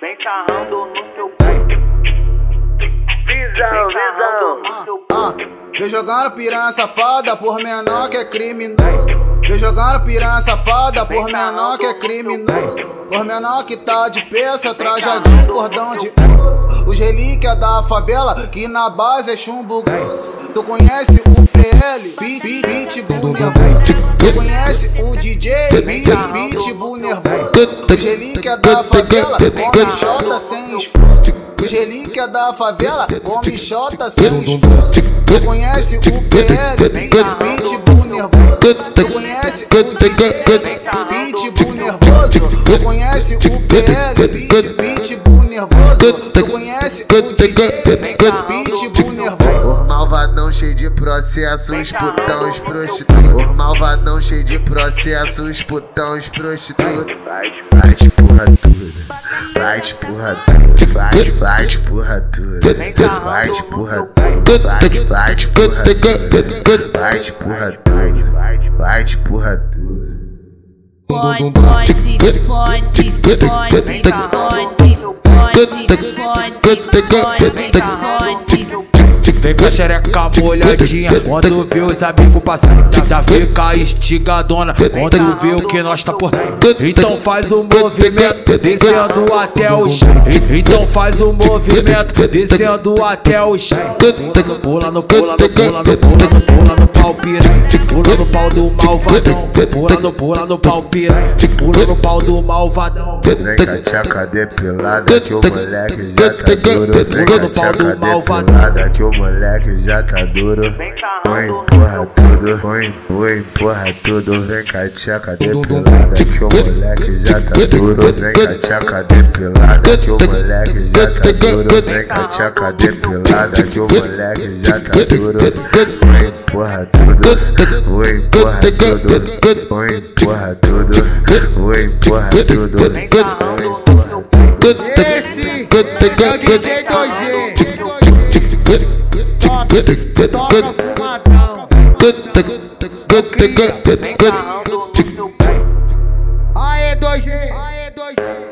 Vem sarrando no seu Visão, visão. Ah, vem jogando piranha safada por menor que é criminoso. Vem jogando piranha safada por menor que é criminoso. Por menor que tá de peça, trajadinho, cordão de ouro. Os relíquias da favela que na base é chumbo grosso. Tu conhece o PL, Pit- Pit- Pitbull. Tu conhece o DJ, Pit- Pitbull Os relíquias da favela come xota sem esforço. Os relíquias da favela come xota sem esforço. Conhece o PL, Pitbull nervoso. Conhece o DJ, Pitbull nervoso. Conhece o PL, Pitbull nervoso. Conhece o DJ, Pitbull nervoso. Malvadão cheio de processo, os putão, os prostitutos. Os malvadão cheio de processo, os putão, os prostitutos. Vai de porra tudo, vai de porra tudo, vai, vai de porra tudo, vai de porra tudo, vai, vai de porra tudo, vai de porra tudo, vai de porra tudo. Pode, pode, pode, pode, pode, pode, pode, pode, pode. Vem com a xereca molhadinha Quando vê os amigos passando Já fica estigadona Quando vê o que nós tá por Então faz o movimento Descendo até o chão. Então faz o movimento Descendo até o chão. Pula no pula no pula no pula no pula no pau piranha Pula no pau do malvadão. Pula no pula no pau piranha Pula no pau do malvadão. Vem com a tchaca depilada que o moleque já tá duro. Vem com a tchaca depilada que o moleque já tá duro. Põe porra tudo, põe, põe porra tudo. Vem a tchaca depilada que o moleque já tá duro. Vem a tchaca depilada que o moleque já tá duro. Vem a tchaca depilada que o moleque já tá duro. Põe porra tudo, põe porra tudo. Põe porra tudo, põe porra tudo. Põe porra tudo. Esse é o DJ Aê 2G, aê 2G.